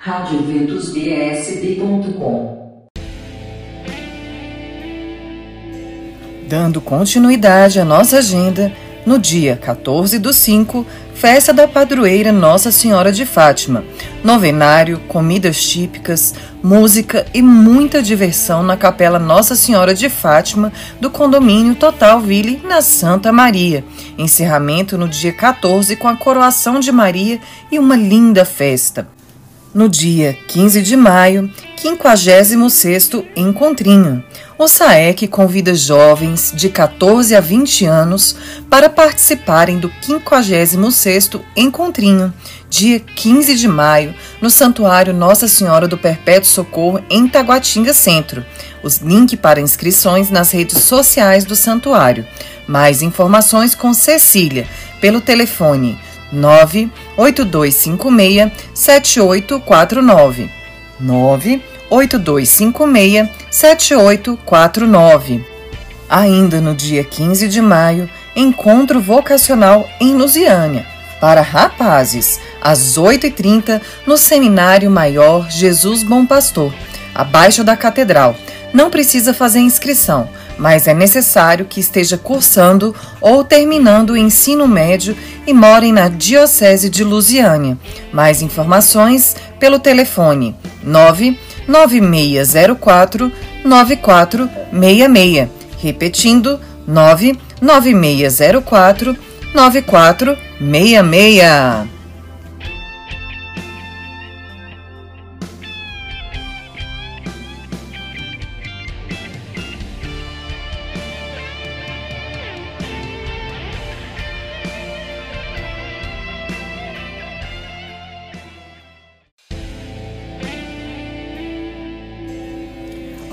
radioventusbsb.com Dando continuidade à nossa agenda, no dia 14 do 5, festa da padroeira Nossa Senhora de Fátima, novenário, comidas típicas, música e muita diversão na Capela Nossa Senhora de Fátima do condomínio Total Ville na Santa Maria. Encerramento no dia 14 com a coroação de Maria e uma linda festa. No dia 15 de maio, 56º Encontrinho. O SAEC convida jovens de 14 a 20 anos para participarem do 56º Encontrinho, dia 15 de maio, no Santuário Nossa Senhora do Perpétuo Socorro, em Taguatinga Centro. Os links para inscrições nas redes sociais do santuário. Mais informações com Cecília, pelo telefone 98256 7849. 98256 7849. Ainda no dia 15 de maio, encontro vocacional em Lusiânia para rapazes, às 8h30, no Seminário Maior Jesus Bom Pastor, abaixo da Catedral. Não precisa fazer inscrição, mas é necessário que esteja cursando ou terminando o ensino médio e morem na Diocese de Lusiânia. Mais informações pelo telefone 99604 9466. Repetindo, 99604 9466.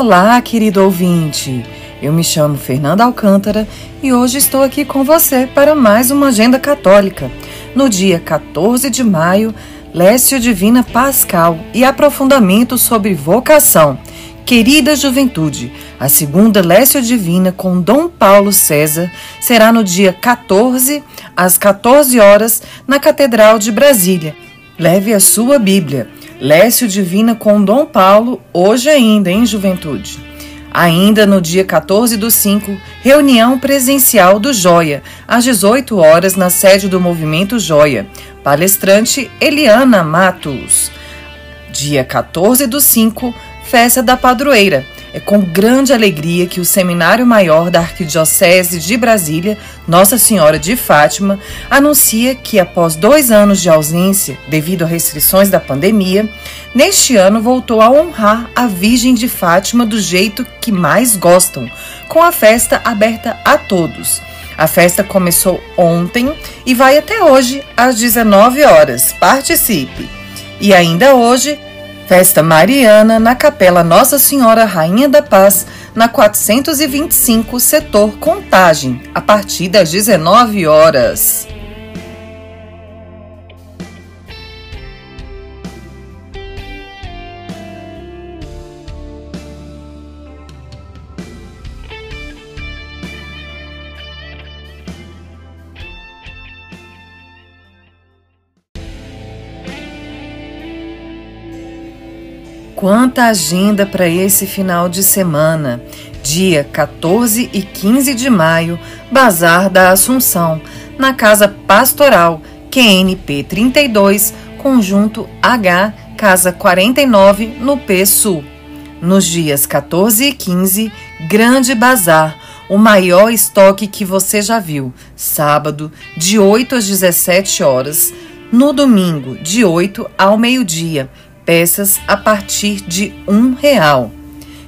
Olá, querido ouvinte. Eu me chamo Fernanda Alcântara e hoje estou aqui com você para mais uma Agenda Católica. No dia 14 de maio, Lécio Divina Pascal e aprofundamento sobre vocação. Querida Juventude, a segunda Lécio Divina com Dom Paulo César será no dia 14, às 14 horas, na Catedral de Brasília. Leve a sua Bíblia. Lécio Divina com Dom Paulo, hoje ainda, em Juventude. Ainda no dia 14 do 5, reunião presencial do Joia, às 18 horas, na sede do Movimento Joia. Palestrante Eliana Matos. Dia 14 do 5, festa da padroeira é com grande alegria que o Seminário Maior da Arquidiocese de Brasília, Nossa Senhora de Fátima, anuncia que, após dois anos de ausência devido a restrições da pandemia, neste ano voltou a honrar a Virgem de Fátima do jeito que mais gostam, com a festa aberta a todos. A festa começou ontem e vai até hoje às 19 horas. Participe! E ainda hoje Festa Mariana na Capela Nossa Senhora Rainha da Paz, na 425, setor Contagem, a partir das 19 horas. Quanta agenda para esse final de semana! Dia 14 e 15 de maio, Bazar da Assunção, na Casa Pastoral, QNP 32, Conjunto H, Casa 49, no P Sul. Nos dias 14 e 15, Grande Bazar, o maior estoque que você já viu. Sábado, de 8 às 17 horas. No domingo, de 8 ao meio-dia peças a partir de um real.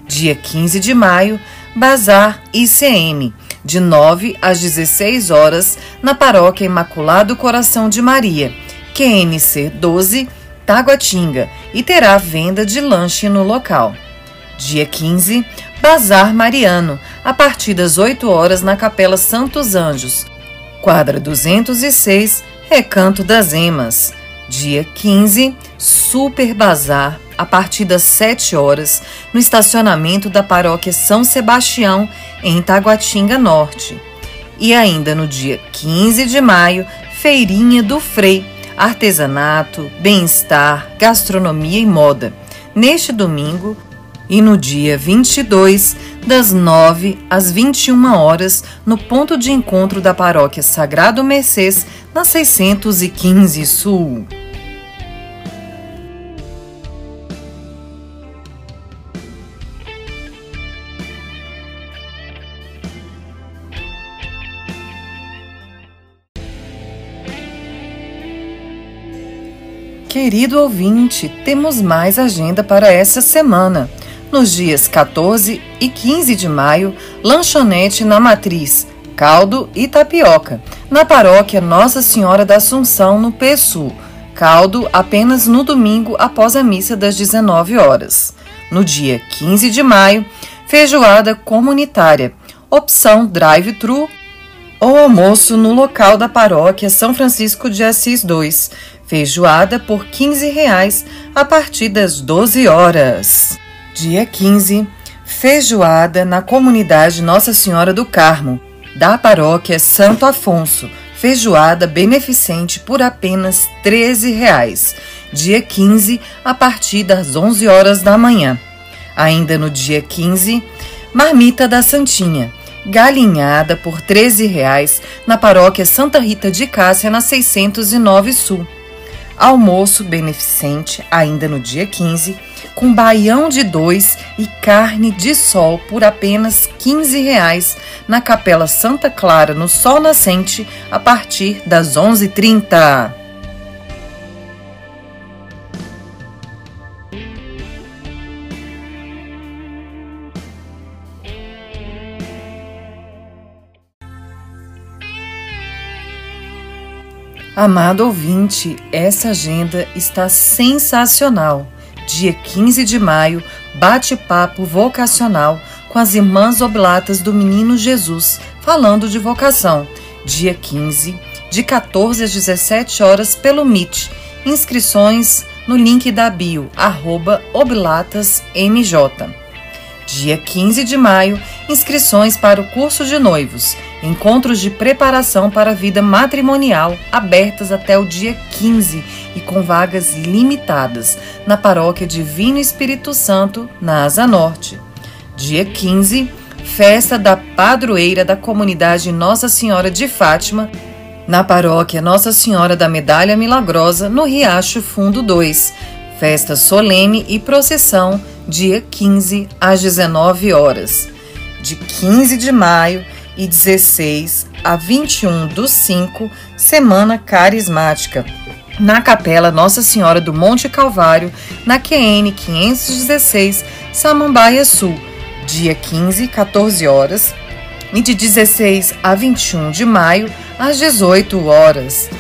Dia 15 de maio, Bazar ICM, de 9 às 16 horas, na Paróquia Imaculado Coração de Maria, QNC 12, Taguatinga, e terá venda de lanche no local. Dia 15, Bazar Mariano, a partir das 8 horas na Capela Santos Anjos, quadra 206, Recanto das Emas. Dia 15, Super Bazar, a partir das 7 horas, no estacionamento da paróquia São Sebastião, em Taguatinga Norte. E ainda no dia 15 de maio, Feirinha do Frei, artesanato, bem-estar, gastronomia e moda. Neste domingo e no dia 22, das 9 às 21 horas, no ponto de encontro da Paróquia Sagrado Mercês, na 615 Sul. Querido ouvinte, temos mais agenda para essa semana. Nos dias 14 e 15 de maio, lanchonete na Matriz, caldo e tapioca. Na paróquia Nossa Senhora da Assunção, no PSU. Caldo apenas no domingo após a missa das 19 horas. No dia 15 de maio, feijoada comunitária. Opção drive-thru ou almoço no local da paróquia São Francisco de Assis 2 feijoada por 15 reais a partir das 12 horas. Dia 15, feijoada na comunidade Nossa Senhora do Carmo, da paróquia Santo Afonso, feijoada beneficente por apenas 13 reais. Dia 15, a partir das 11 horas da manhã. Ainda no dia 15, marmita da Santinha, galinhada por 13 reais na paróquia Santa Rita de Cássia, na 609 Sul almoço beneficente ainda no dia 15, com baião de dois e carne de sol por apenas 15 reais, na Capela Santa Clara, no Sol Nascente, a partir das 11h30. Amado ouvinte, essa agenda está sensacional. Dia 15 de maio, bate-papo vocacional com as irmãs oblatas do Menino Jesus, falando de vocação. Dia 15, de 14 às 17 horas pelo Meet. Inscrições no link da bio, arroba oblatasmj. Dia 15 de maio, inscrições para o curso de noivos encontros de preparação para a vida matrimonial abertas até o dia 15 e com vagas limitadas na Paróquia Divino Espírito Santo, na Asa Norte. Dia 15, festa da padroeira da comunidade Nossa Senhora de Fátima, na Paróquia Nossa Senhora da Medalha Milagrosa, no Riacho Fundo 2. Festa solene e procissão, dia 15 às 19 horas. De 15 de maio e 16 a 21 do 5, Semana Carismática, na Capela Nossa Senhora do Monte Calvário, na QN 516, Samambaia Sul, dia 15, 14 horas, e de 16 a 21 de maio, às 18 horas.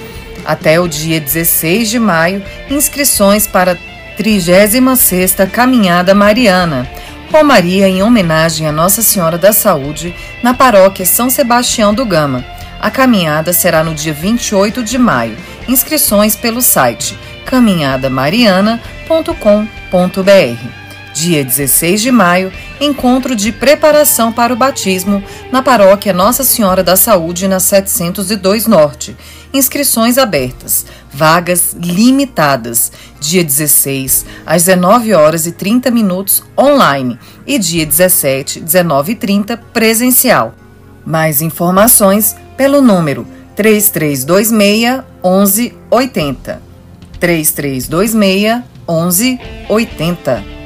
Até o dia 16 de maio, inscrições para a 36ª Caminhada Mariana, Romaria em homenagem a Nossa Senhora da Saúde, na paróquia São Sebastião do Gama. A caminhada será no dia 28 de maio. Inscrições pelo site caminhadamariana.com.br. Dia 16 de maio, encontro de preparação para o batismo na paróquia Nossa Senhora da Saúde, na 702 Norte. Inscrições abertas. Vagas limitadas. Dia 16, às 19 horas e 30 minutos online e dia 17, 19 e 30 presencial. Mais informações pelo número 3326 1180. 3326 1180.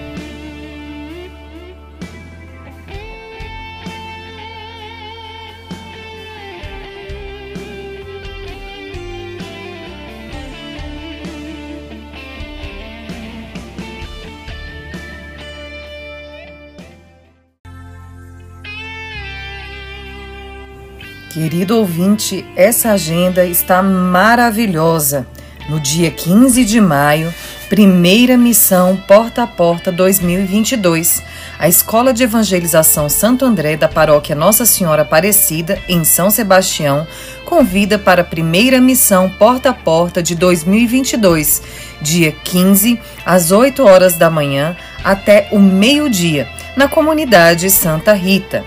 Querido ouvinte, essa agenda está maravilhosa. No dia 15 de maio, primeira missão Porta a Porta 2022. A Escola de Evangelização Santo André da Paróquia Nossa Senhora Aparecida, em São Sebastião, convida para a primeira missão Porta a Porta de 2022, dia 15, às 8 horas da manhã até o meio-dia, na comunidade Santa Rita.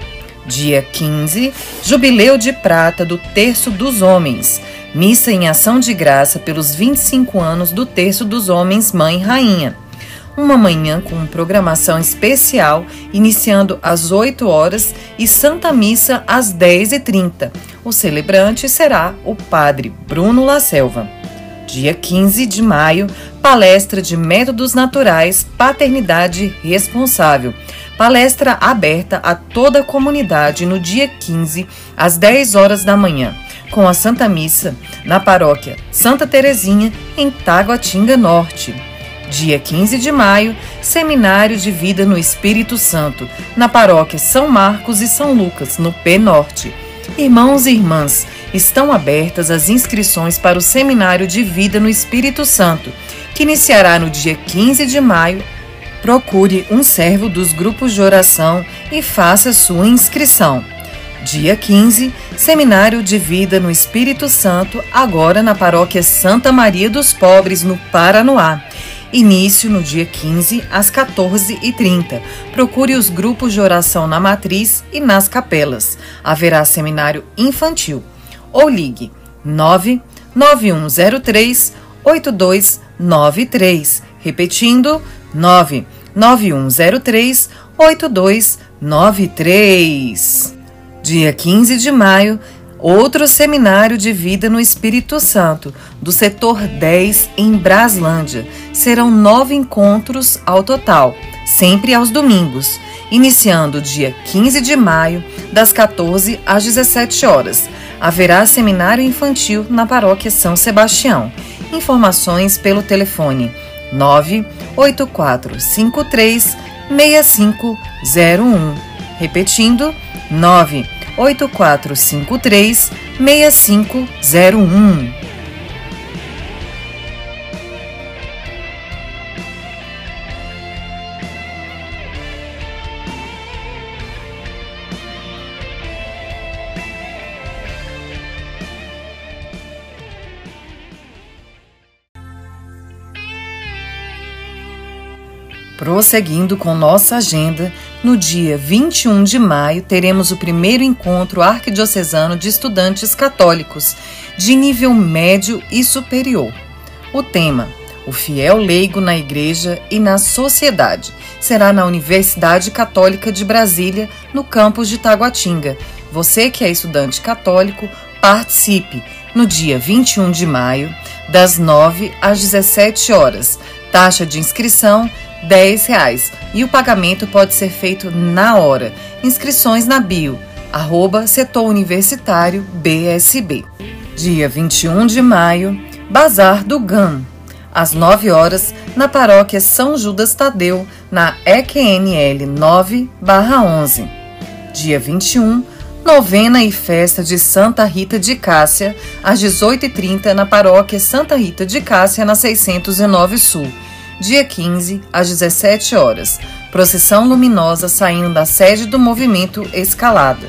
Dia 15, Jubileu de Prata do Terço dos Homens, Missa em ação de graça pelos 25 anos do Terço dos Homens Mãe Rainha. Uma manhã com programação especial, iniciando às 8 horas e Santa Missa às 10h30. O celebrante será o Padre Bruno La Selva. Dia 15 de maio, palestra de métodos naturais, paternidade responsável. Palestra aberta a toda a comunidade no dia 15, às 10 horas da manhã, com a Santa Missa na paróquia Santa Terezinha, em Taguatinga Norte. Dia 15 de maio, Seminário de Vida no Espírito Santo, na paróquia São Marcos e São Lucas, no P Norte. Irmãos e irmãs, estão abertas as inscrições para o Seminário de Vida no Espírito Santo, que iniciará no dia 15 de maio. Procure um servo dos grupos de oração e faça sua inscrição. Dia 15, Seminário de Vida no Espírito Santo, agora na Paróquia Santa Maria dos Pobres, no Paranoá. Início no dia 15, às 14h30. Procure os grupos de oração na matriz e nas capelas. Haverá seminário infantil. Ou ligue 99103 8293. Repetindo, 99103 8293. Dia 15 de maio, outro seminário de vida no Espírito Santo, do setor 10 em Braslândia. Serão nove encontros ao total, sempre aos domingos, iniciando dia 15 de maio, das 14 às 17 horas. Haverá seminário infantil na paróquia São Sebastião. Informações pelo telefone 98453 6501. Repetindo, 9 8453 6501. Prosseguindo com nossa agenda, no dia 21 de maio teremos o primeiro encontro arquidiocesano de estudantes católicos de nível médio e superior. O tema: O fiel leigo na igreja e na sociedade. Será na Universidade Católica de Brasília, no campus de Taguatinga. Você que é estudante católico, participe no dia 21 de maio, das 9 às 17 horas. Taxa de inscrição 10 reais e o pagamento pode ser feito na hora. Inscrições na bio, arroba setor universitário BSB. Dia 21 de maio, Bazar do GAM, às 9 horas, na paróquia São Judas Tadeu, na EQNL 9-11. Dia 21, novena e festa de Santa Rita de Cássia, às 18h30, na paróquia Santa Rita de Cássia, na 609 Sul dia 15, às 17 horas. Procissão luminosa saindo da sede do movimento Escalada.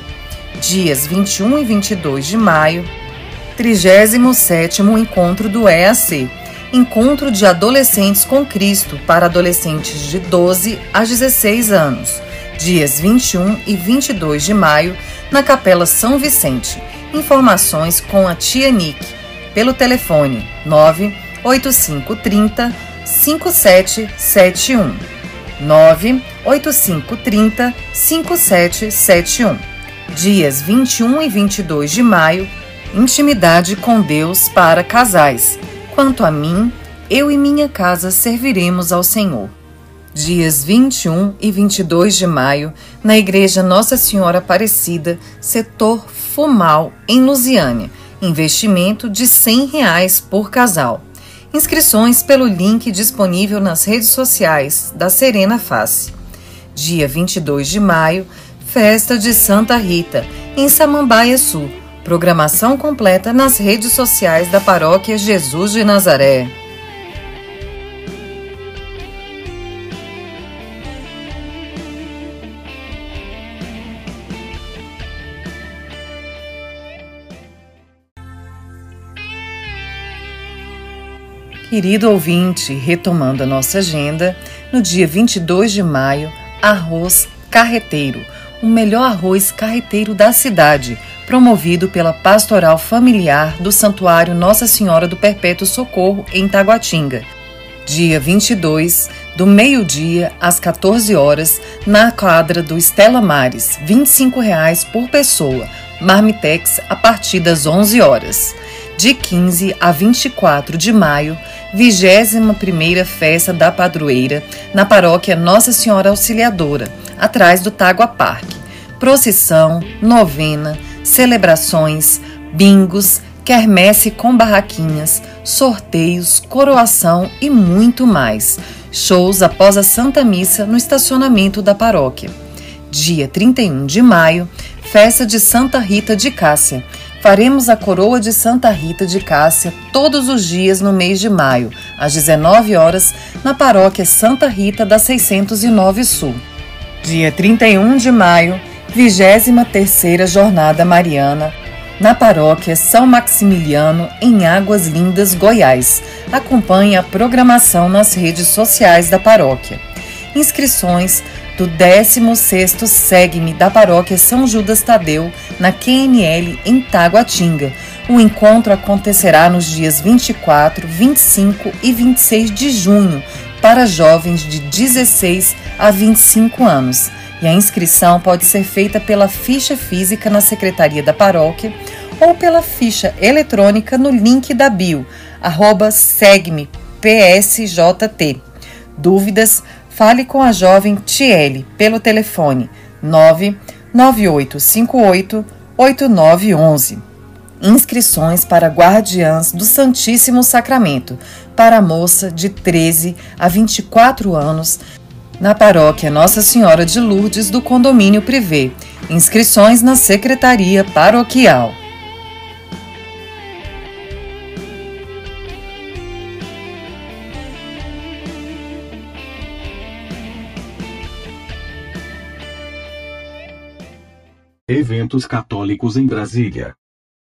Dias 21 e 22 de maio, 37º encontro do EAC. Encontro de adolescentes com Cristo para adolescentes de 12 a 16 anos. Dias 21 e 22 de maio, na Capela São Vicente. Informações com a tia Nick pelo telefone 98530 5771 98530 5771. Dias 21 e 22 de maio, intimidade com Deus para casais. Quanto a mim, eu e minha casa serviremos ao Senhor. Dias 21 e 22 de maio, na Igreja Nossa Senhora Aparecida, setor Fumal, em Lusiânia. Investimento de 100 reais por casal. Inscrições pelo link disponível nas redes sociais da Serena Face. Dia 22 de maio, Festa de Santa Rita, em Samambaia Sul. Programação completa nas redes sociais da Paróquia Jesus de Nazaré. Querido ouvinte, retomando a nossa agenda, no dia 22 de maio, arroz carreteiro, o melhor arroz carreteiro da cidade, promovido pela Pastoral Familiar do Santuário Nossa Senhora do Perpétuo Socorro, em Taguatinga. Dia 22, do meio-dia às 14 horas, na quadra do Estela Mares, 25 reais por pessoa, Marmitex a partir das 11 horas. De 15 a 24 de maio, 21ª Festa da Padroeira, na paróquia Nossa Senhora Auxiliadora, atrás do Tágua Parque. Procissão, novena, celebrações, bingos, quermesse com barraquinhas, sorteios, coroação e muito mais. Shows após a Santa Missa no estacionamento da paróquia. Dia 31 de maio, festa de Santa Rita de Cássia. Faremos a coroa de Santa Rita de Cássia todos os dias no mês de maio, às 19 horas, na paróquia Santa Rita da 609 Sul. Dia 31 de maio, 23ª Jornada Mariana, na paróquia São Maximiliano, em Águas Lindas, Goiás. Acompanhe a programação nas redes sociais da paróquia. Inscrições do 16º SEGME da paróquia São Judas Tadeu, na QNL, em Taguatinga. O encontro acontecerá nos dias 24, 25 e 26 de junho, para jovens de 16 a 25 anos e a inscrição pode ser feita pela ficha física na secretaria da paróquia ou pela ficha eletrônica no link da bio, arroba PSJT. Dúvidas? Fale com a jovem Tiele pelo telefone 99858 8911. Inscrições para guardiãs do Santíssimo Sacramento para moça de 13 a 24 anos na paróquia Nossa Senhora de Lourdes do condomínio privê. Inscrições na Secretaria Paroquial. Eventos católicos em Brasília.